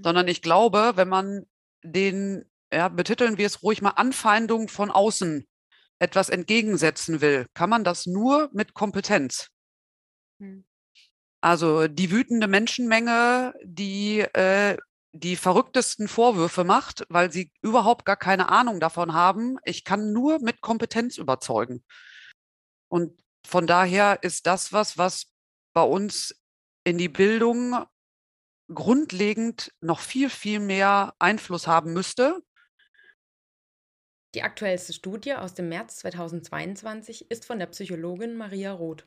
Speaker 6: sondern ich glaube, wenn man den, ja, betiteln wir es ruhig mal Anfeindung von außen etwas entgegensetzen will, kann man das nur mit Kompetenz. Hm. Also die wütende Menschenmenge, die äh, die verrücktesten Vorwürfe macht, weil sie überhaupt gar keine Ahnung davon haben. Ich kann nur mit Kompetenz überzeugen. Und von daher ist das was, was bei uns in die Bildung grundlegend noch viel, viel mehr Einfluss haben müsste.
Speaker 2: Die aktuellste Studie aus dem März 2022 ist von der Psychologin Maria Roth.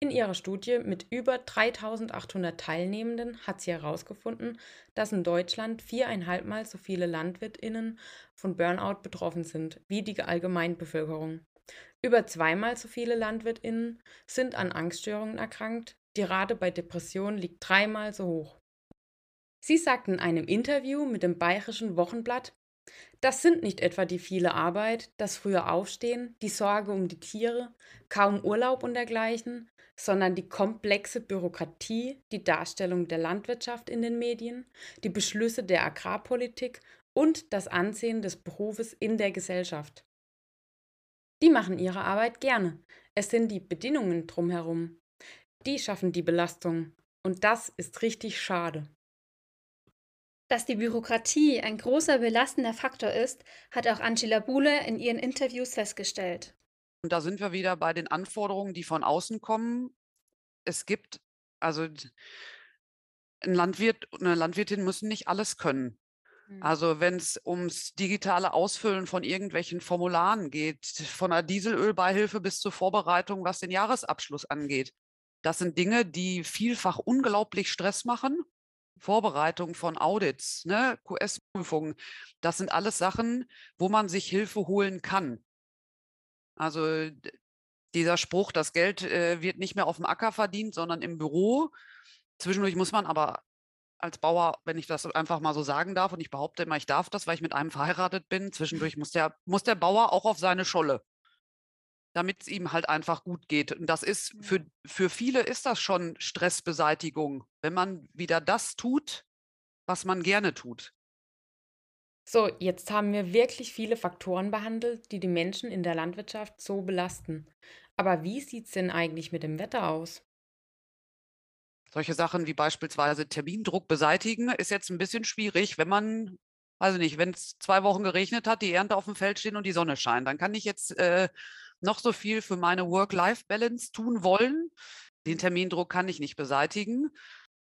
Speaker 2: In ihrer Studie mit über 3800 Teilnehmenden hat sie herausgefunden, dass in Deutschland viereinhalbmal so viele LandwirtInnen von Burnout betroffen sind wie die Allgemeinbevölkerung. Über zweimal so viele LandwirtInnen sind an Angststörungen erkrankt. Die Rate bei Depressionen liegt dreimal so hoch. Sie sagten in einem Interview mit dem Bayerischen Wochenblatt, das sind nicht etwa die viele Arbeit, das frühe Aufstehen, die Sorge um die Tiere, kaum Urlaub und dergleichen, sondern die komplexe Bürokratie, die Darstellung der Landwirtschaft in den Medien, die Beschlüsse der Agrarpolitik und das Ansehen des Berufes in der Gesellschaft. Die machen ihre Arbeit gerne. Es sind die Bedingungen drumherum. Die schaffen die Belastung. Und das ist richtig schade.
Speaker 1: Dass die Bürokratie ein großer belastender Faktor ist, hat auch Angela Buhle in ihren Interviews festgestellt.
Speaker 6: Und da sind wir wieder bei den Anforderungen, die von außen kommen. Es gibt, also ein Landwirt und eine Landwirtin müssen nicht alles können. Mhm. Also wenn es ums digitale Ausfüllen von irgendwelchen Formularen geht, von der Dieselölbeihilfe bis zur Vorbereitung, was den Jahresabschluss angeht. Das sind Dinge, die vielfach unglaublich Stress machen Vorbereitung von Audits, ne, QS-Prüfungen, das sind alles Sachen, wo man sich Hilfe holen kann. Also dieser Spruch, das Geld äh, wird nicht mehr auf dem Acker verdient, sondern im Büro. Zwischendurch muss man aber als Bauer, wenn ich das einfach mal so sagen darf, und ich behaupte immer, ich darf das, weil ich mit einem verheiratet bin, zwischendurch muss der, muss der Bauer auch auf seine Scholle damit es ihm halt einfach gut geht. Und das ist für, für viele ist das schon Stressbeseitigung, wenn man wieder das tut, was man gerne tut.
Speaker 2: So, jetzt haben wir wirklich viele Faktoren behandelt, die die Menschen in der Landwirtschaft so belasten. Aber wie sieht es denn eigentlich mit dem Wetter aus?
Speaker 6: Solche Sachen wie beispielsweise Termindruck beseitigen ist jetzt ein bisschen schwierig, wenn man, also nicht, wenn es zwei Wochen geregnet hat, die Ernte auf dem Feld stehen und die Sonne scheint, dann kann ich jetzt äh, noch so viel für meine Work-Life-Balance tun wollen. Den Termindruck kann ich nicht beseitigen.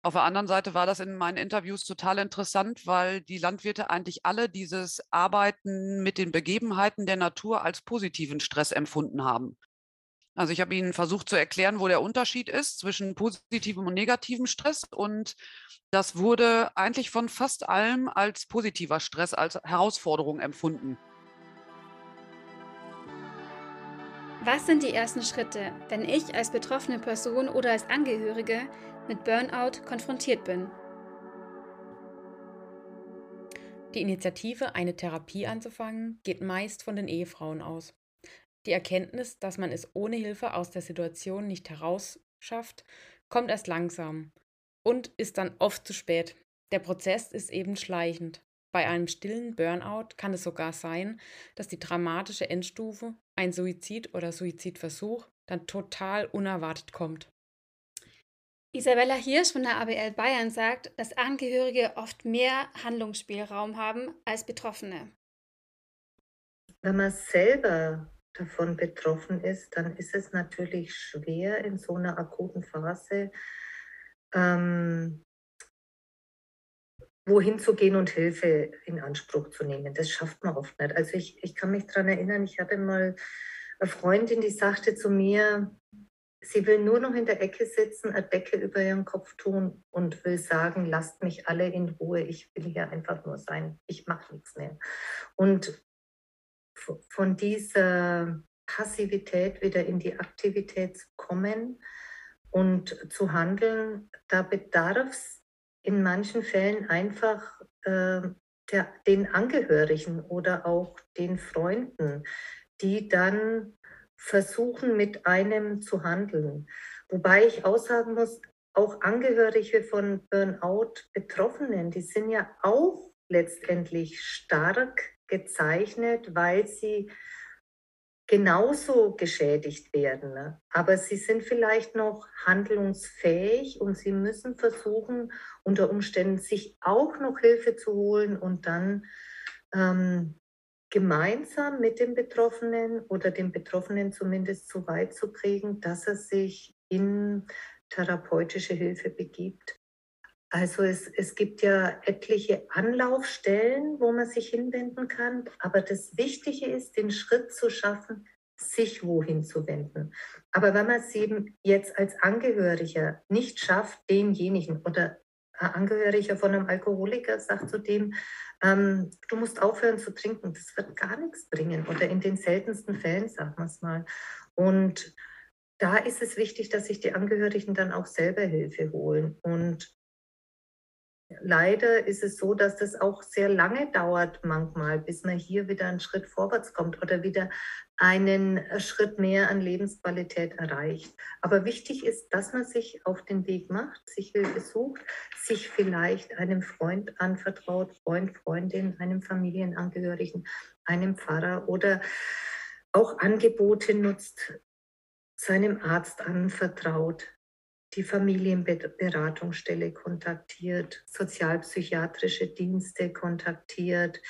Speaker 6: Auf der anderen Seite war das in meinen Interviews total interessant, weil die Landwirte eigentlich alle dieses Arbeiten mit den Begebenheiten der Natur als positiven Stress empfunden haben. Also ich habe Ihnen versucht zu erklären, wo der Unterschied ist zwischen positivem und negativem Stress. Und das wurde eigentlich von fast allem als positiver Stress, als Herausforderung empfunden.
Speaker 1: Was sind die ersten Schritte, wenn ich als betroffene Person oder als Angehörige mit Burnout konfrontiert bin?
Speaker 2: Die Initiative, eine Therapie anzufangen, geht meist von den Ehefrauen aus. Die Erkenntnis, dass man es ohne Hilfe aus der Situation nicht herausschafft, kommt erst langsam und ist dann oft zu spät. Der Prozess ist eben schleichend. Bei einem stillen Burnout kann es sogar sein, dass die dramatische Endstufe, ein Suizid oder Suizidversuch, dann total unerwartet kommt.
Speaker 1: Isabella Hirsch von der ABL Bayern sagt, dass Angehörige oft mehr Handlungsspielraum haben als Betroffene.
Speaker 3: Wenn man selber davon betroffen ist, dann ist es natürlich schwer in so einer akuten Phase ähm, wohin zu gehen und Hilfe in Anspruch zu nehmen. Das schafft man oft nicht. Also ich, ich kann mich daran erinnern, ich hatte mal eine Freundin, die sagte zu mir, sie will nur noch in der Ecke sitzen, eine Decke über ihren Kopf tun und will sagen, lasst mich alle in Ruhe, ich will hier einfach nur sein, ich mache nichts mehr. Und von dieser Passivität wieder in die Aktivität zu kommen und zu handeln, da bedarf es in manchen Fällen einfach äh, der, den Angehörigen oder auch den Freunden, die dann versuchen, mit einem zu handeln. Wobei ich aussagen muss, auch Angehörige von Burnout-Betroffenen, die sind ja auch letztendlich stark gezeichnet, weil sie genauso geschädigt werden. Ne? Aber sie sind vielleicht noch handlungsfähig und sie müssen versuchen, unter Umständen sich auch noch Hilfe zu holen und dann ähm, gemeinsam mit dem Betroffenen oder dem Betroffenen zumindest so weit zu kriegen, dass er sich in therapeutische Hilfe begibt. Also es, es gibt ja etliche Anlaufstellen, wo man sich hinwenden kann, aber das Wichtige ist, den Schritt zu schaffen, sich wohin zu wenden. Aber wenn man es eben jetzt als Angehöriger nicht schafft, denjenigen oder Angehöriger von einem Alkoholiker sagt zu dem, ähm, du musst aufhören zu trinken, das wird gar nichts bringen oder in den seltensten Fällen, sagen wir es mal. Und da ist es wichtig, dass sich die Angehörigen dann auch selber Hilfe holen. Und leider ist es so, dass das auch sehr lange dauert manchmal, bis man hier wieder einen Schritt vorwärts kommt oder wieder einen Schritt mehr an Lebensqualität erreicht. Aber wichtig ist, dass man sich auf den Weg macht, sich Hilfe sucht, sich vielleicht einem Freund anvertraut, Freund, Freundin, einem Familienangehörigen, einem Pfarrer oder auch Angebote nutzt, seinem Arzt anvertraut, die Familienberatungsstelle kontaktiert, sozialpsychiatrische Dienste kontaktiert.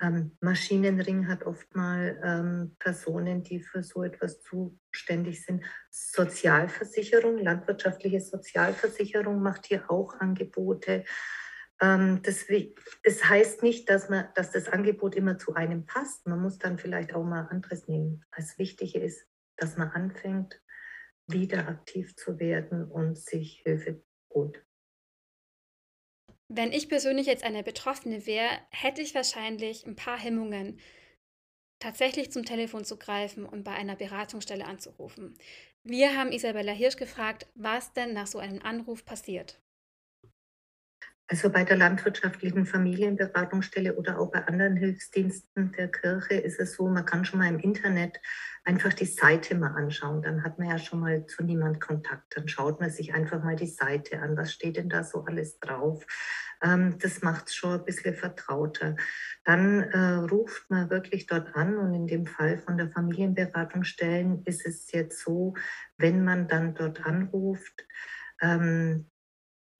Speaker 3: Ähm, Maschinenring hat oft mal ähm, Personen, die für so etwas zuständig sind. Sozialversicherung, landwirtschaftliche Sozialversicherung macht hier auch Angebote. Ähm, das, das, heißt nicht, dass, man, dass das Angebot immer zu einem passt. Man muss dann vielleicht auch mal anderes nehmen. Das Wichtige ist, dass man anfängt, wieder aktiv zu werden und sich Hilfe holt.
Speaker 1: Wenn ich persönlich jetzt eine Betroffene wäre, hätte ich wahrscheinlich ein paar Hemmungen, tatsächlich zum Telefon zu greifen und bei einer Beratungsstelle anzurufen. Wir haben Isabella Hirsch gefragt, was denn nach so einem Anruf passiert.
Speaker 3: Also bei der landwirtschaftlichen Familienberatungsstelle oder auch bei anderen Hilfsdiensten der Kirche ist es so, man kann schon mal im Internet einfach die Seite mal anschauen. Dann hat man ja schon mal zu niemand Kontakt. Dann schaut man sich einfach mal die Seite an. Was steht denn da so alles drauf? Ähm, das macht es schon ein bisschen vertrauter. Dann äh, ruft man wirklich dort an und in dem Fall von der Familienberatungsstellen ist es jetzt so, wenn man dann dort anruft, ähm,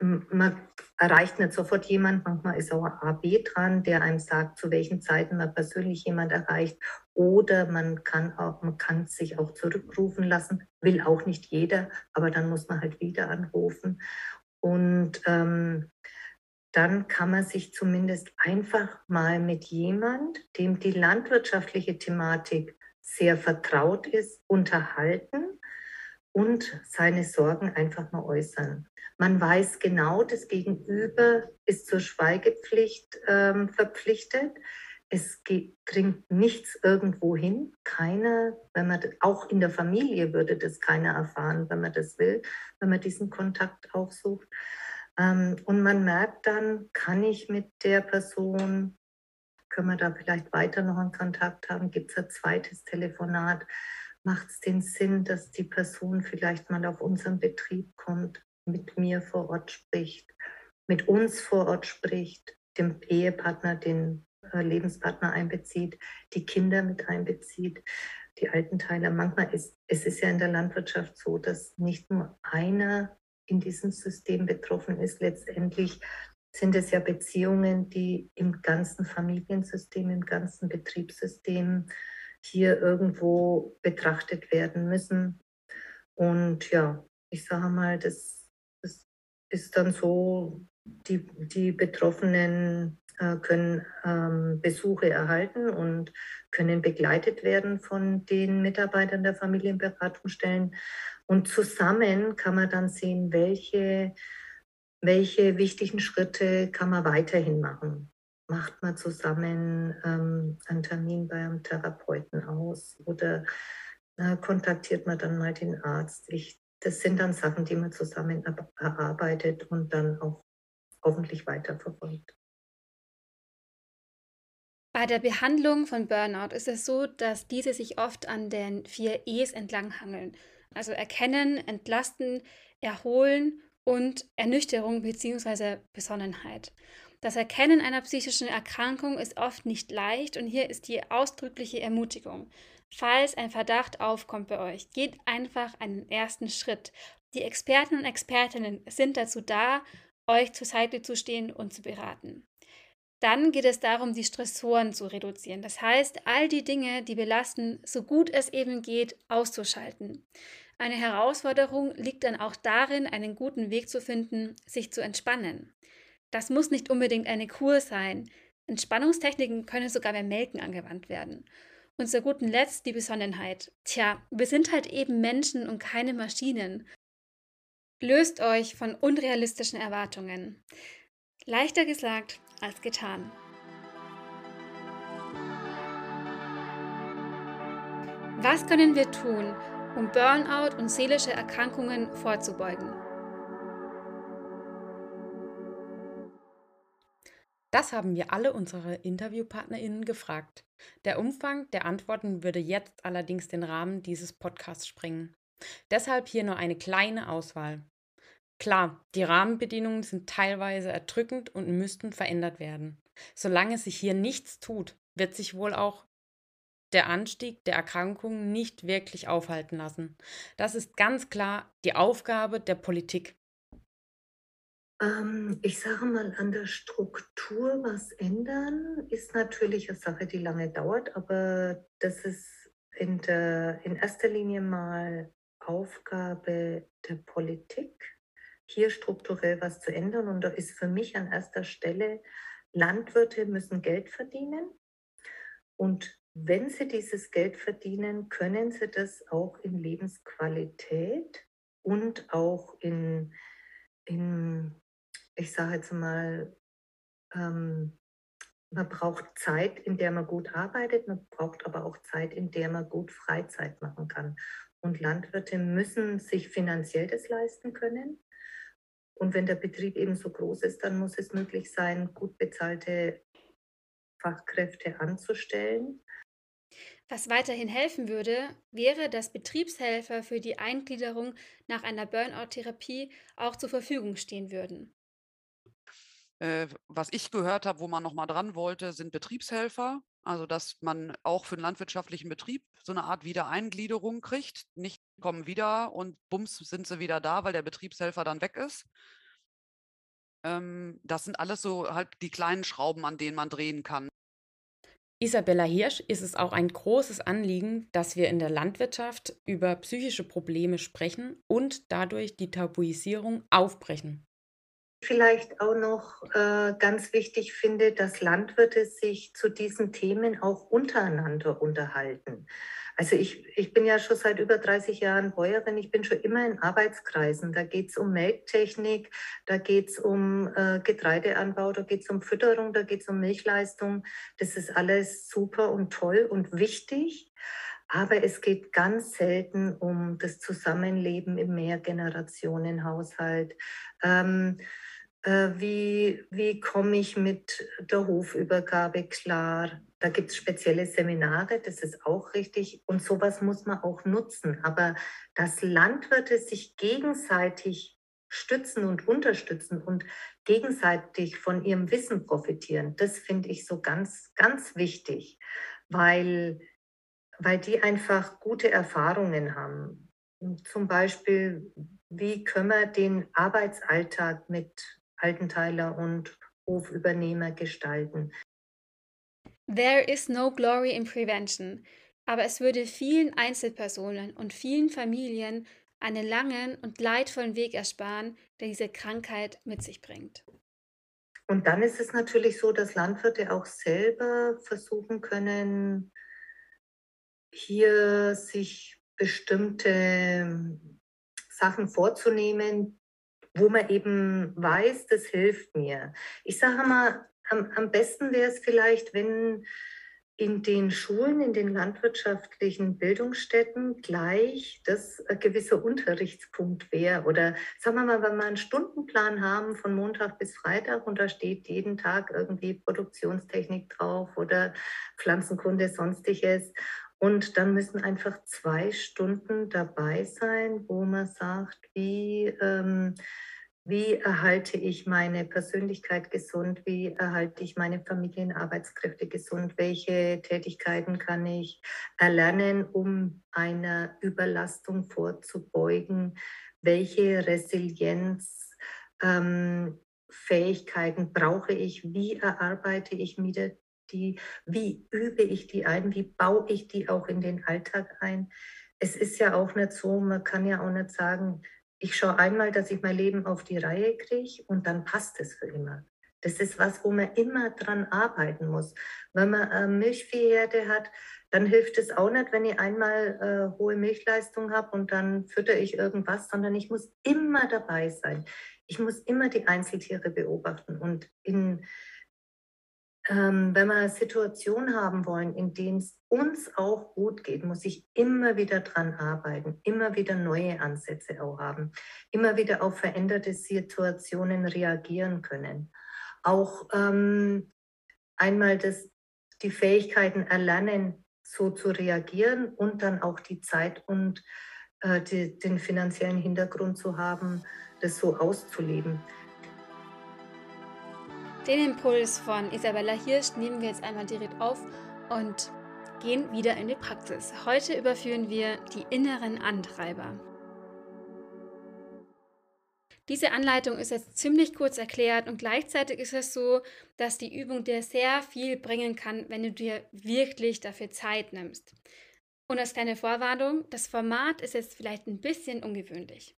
Speaker 3: man erreicht nicht sofort jemand, manchmal ist auch ein AB dran, der einem sagt, zu welchen Zeiten man persönlich jemand erreicht. Oder man kann auch, man kann sich auch zurückrufen lassen, will auch nicht jeder, aber dann muss man halt wieder anrufen. Und ähm, dann kann man sich zumindest einfach mal mit jemand, dem die landwirtschaftliche Thematik sehr vertraut ist, unterhalten und seine Sorgen einfach mal äußern. Man weiß genau, das Gegenüber ist zur Schweigepflicht ähm, verpflichtet. Es geht, dringt nichts irgendwo hin. Keiner, wenn man auch in der Familie würde das keiner erfahren, wenn man das will, wenn man diesen Kontakt aufsucht. Ähm, und man merkt dann, kann ich mit der Person, können wir da vielleicht weiter noch einen Kontakt haben? Gibt es ein zweites Telefonat? Macht es den Sinn, dass die Person vielleicht mal auf unseren Betrieb kommt? Mit mir vor Ort spricht, mit uns vor Ort spricht, dem Ehepartner, den äh, Lebenspartner einbezieht, die Kinder mit einbezieht, die Altenteile. Manchmal ist es ist ja in der Landwirtschaft so, dass nicht nur einer in diesem System betroffen ist. Letztendlich sind es ja Beziehungen, die im ganzen Familiensystem, im ganzen Betriebssystem hier irgendwo betrachtet werden müssen. Und ja, ich sage mal, das ist dann so, die, die Betroffenen äh, können ähm, Besuche erhalten und können begleitet werden von den Mitarbeitern der Familienberatungsstellen. Und zusammen kann man dann sehen, welche, welche wichtigen Schritte kann man weiterhin machen. Macht man zusammen ähm, einen Termin bei einem Therapeuten aus oder äh, kontaktiert man dann mal den Arzt? Ich das sind dann Sachen, die man zusammen erarbeitet und dann auch hoffentlich weiterverfolgt.
Speaker 1: Bei der Behandlung von Burnout ist es so, dass diese sich oft an den vier E's entlanghangeln. Also erkennen, entlasten, erholen und Ernüchterung bzw. Besonnenheit. Das Erkennen einer psychischen Erkrankung ist oft nicht leicht und hier ist die ausdrückliche Ermutigung. Falls ein Verdacht aufkommt bei euch, geht einfach einen ersten Schritt. Die Experten und Expertinnen sind dazu da, euch zur Seite zu stehen und zu beraten. Dann geht es darum, die Stressoren zu reduzieren. Das heißt, all die Dinge, die belasten, so gut es eben geht, auszuschalten. Eine Herausforderung liegt dann auch darin, einen guten Weg zu finden, sich zu entspannen. Das muss nicht unbedingt eine Kur sein. Entspannungstechniken können sogar beim Melken angewandt werden. Und zu gutem Letzt die Besonnenheit. Tja, wir sind halt eben Menschen und keine Maschinen. Löst euch von unrealistischen Erwartungen. Leichter gesagt als getan. Was können wir tun, um Burnout und seelische Erkrankungen vorzubeugen?
Speaker 2: Das haben wir alle unsere InterviewpartnerInnen gefragt. Der Umfang der Antworten würde jetzt allerdings den Rahmen dieses Podcasts sprengen. Deshalb hier nur eine kleine Auswahl. Klar, die Rahmenbedingungen sind teilweise erdrückend und müssten verändert werden. Solange sich hier nichts tut, wird sich wohl auch der Anstieg der Erkrankungen nicht wirklich aufhalten lassen. Das ist ganz klar die Aufgabe der Politik.
Speaker 3: Ähm, ich sage mal, an der Struktur was ändern ist natürlich eine Sache, die lange dauert, aber das ist in, der, in erster Linie mal Aufgabe der Politik, hier strukturell was zu ändern. Und da ist für mich an erster Stelle, Landwirte müssen Geld verdienen. Und wenn sie dieses Geld verdienen, können sie das auch in Lebensqualität und auch in, in ich sage jetzt mal, ähm, man braucht Zeit, in der man gut arbeitet, man braucht aber auch Zeit, in der man gut Freizeit machen kann. Und Landwirte müssen sich finanziell das leisten können. Und wenn der Betrieb eben so groß ist, dann muss es möglich sein, gut bezahlte Fachkräfte anzustellen.
Speaker 1: Was weiterhin helfen würde, wäre, dass Betriebshelfer für die Eingliederung nach einer Burnout-Therapie auch zur Verfügung stehen würden.
Speaker 6: Äh, was ich gehört habe, wo man noch mal dran wollte, sind Betriebshelfer. Also, dass man auch für einen landwirtschaftlichen Betrieb so eine Art Wiedereingliederung kriegt. Nicht kommen wieder und bums sind sie wieder da, weil der Betriebshelfer dann weg ist. Ähm, das sind alles so halt die kleinen Schrauben, an denen man drehen kann.
Speaker 2: Isabella Hirsch ist es auch ein großes Anliegen, dass wir in der Landwirtschaft über psychische Probleme sprechen und dadurch die Tabuisierung aufbrechen
Speaker 3: vielleicht auch noch äh, ganz wichtig finde, dass Landwirte sich zu diesen Themen auch untereinander unterhalten. Also ich, ich bin ja schon seit über 30 Jahren Bäuerin, ich bin schon immer in Arbeitskreisen. Da geht es um Melktechnik, da geht es um äh, Getreideanbau, da geht es um Fütterung, da geht es um Milchleistung. Das ist alles super und toll und wichtig. Aber es geht ganz selten um das Zusammenleben im Mehrgenerationenhaushalt. Ähm, äh, wie, wie komme ich mit der Hofübergabe klar? Da gibt es spezielle Seminare, das ist auch richtig. Und sowas muss man auch nutzen. Aber dass Landwirte sich gegenseitig stützen und unterstützen und gegenseitig von ihrem Wissen profitieren, das finde ich so ganz, ganz wichtig, weil, weil die einfach gute Erfahrungen haben. Zum Beispiel, wie können wir den Arbeitsalltag mit Altenteiler und Hofübernehmer gestalten.
Speaker 1: There is no glory in prevention, aber es würde vielen Einzelpersonen und vielen Familien einen langen und leidvollen Weg ersparen, der diese Krankheit mit sich bringt.
Speaker 3: Und dann ist es natürlich so, dass Landwirte auch selber versuchen können, hier sich bestimmte Sachen vorzunehmen, wo man eben weiß, das hilft mir. Ich sage mal, am, am besten wäre es vielleicht, wenn in den Schulen, in den landwirtschaftlichen Bildungsstätten gleich das ein gewisser Unterrichtspunkt wäre. Oder sagen wir mal, wenn wir einen Stundenplan haben von Montag bis Freitag und da steht jeden Tag irgendwie Produktionstechnik drauf oder Pflanzenkunde, sonstiges. Und dann müssen einfach zwei Stunden dabei sein, wo man sagt, wie, ähm, wie erhalte ich meine Persönlichkeit gesund, wie erhalte ich meine Familienarbeitskräfte gesund, welche Tätigkeiten kann ich erlernen, um einer Überlastung vorzubeugen, welche Resilienzfähigkeiten ähm, brauche ich, wie erarbeite ich wieder die, wie übe ich die ein, wie baue ich die auch in den Alltag ein, es ist ja auch nicht so, man kann ja auch nicht sagen, ich schaue einmal, dass ich mein Leben auf die Reihe kriege und dann passt es für immer. Das ist was, wo man immer dran arbeiten muss. Wenn man eine Milchviehherde hat, dann hilft es auch nicht, wenn ich einmal äh, hohe Milchleistung habe und dann fütter ich irgendwas, sondern ich muss immer dabei sein. Ich muss immer die Einzeltiere beobachten und in, ähm, wenn wir eine Situation haben wollen, in der es uns auch gut geht, muss ich immer wieder dran arbeiten, immer wieder neue Ansätze auch haben, immer wieder auf veränderte Situationen reagieren können. Auch ähm, einmal das, die Fähigkeiten erlernen, so zu reagieren und dann auch die Zeit und äh, die, den finanziellen Hintergrund zu haben, das so auszuleben.
Speaker 1: Den Impuls von Isabella Hirsch nehmen wir jetzt einmal direkt auf und gehen wieder in die Praxis. Heute überführen wir die inneren Antreiber. Diese Anleitung ist jetzt ziemlich kurz erklärt und gleichzeitig ist es so, dass die Übung dir sehr viel bringen kann, wenn du dir wirklich dafür Zeit nimmst. Und als kleine Vorwarnung, das Format ist jetzt vielleicht ein bisschen ungewöhnlich.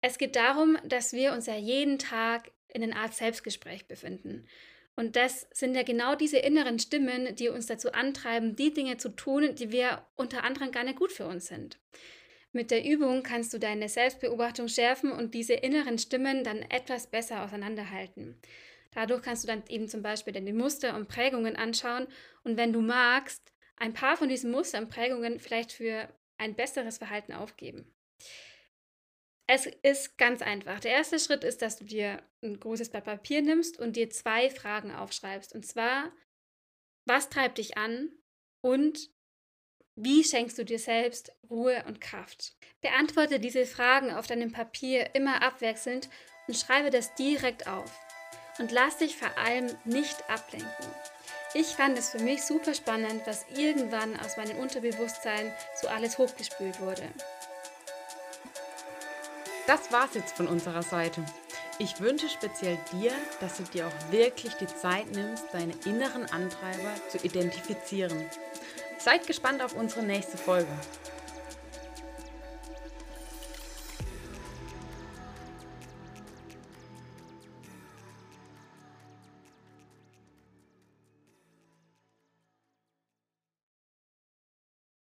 Speaker 1: Es geht darum, dass wir uns ja jeden Tag in einer Art Selbstgespräch befinden. Und das sind ja genau diese inneren Stimmen, die uns dazu antreiben, die Dinge zu tun, die wir unter anderem gar nicht gut für uns sind. Mit der Übung kannst du deine Selbstbeobachtung schärfen und diese inneren Stimmen dann etwas besser auseinanderhalten. Dadurch kannst du dann eben zum Beispiel deine Muster und Prägungen anschauen und wenn du magst, ein paar von diesen Muster und Prägungen vielleicht für ein besseres Verhalten aufgeben. Es ist ganz einfach. Der erste Schritt ist, dass du dir ein großes Blatt Papier nimmst und dir zwei Fragen aufschreibst. Und zwar, was treibt dich an und wie schenkst du dir selbst Ruhe und Kraft? Beantworte diese Fragen auf deinem Papier immer abwechselnd und schreibe das direkt auf. Und lass dich vor allem nicht ablenken. Ich fand es für mich super spannend, was irgendwann aus meinem Unterbewusstsein so alles hochgespült wurde.
Speaker 2: Das war's jetzt von unserer Seite. Ich wünsche speziell dir, dass du dir auch wirklich die Zeit nimmst, deine inneren Antreiber zu identifizieren. Seid gespannt auf unsere nächste Folge.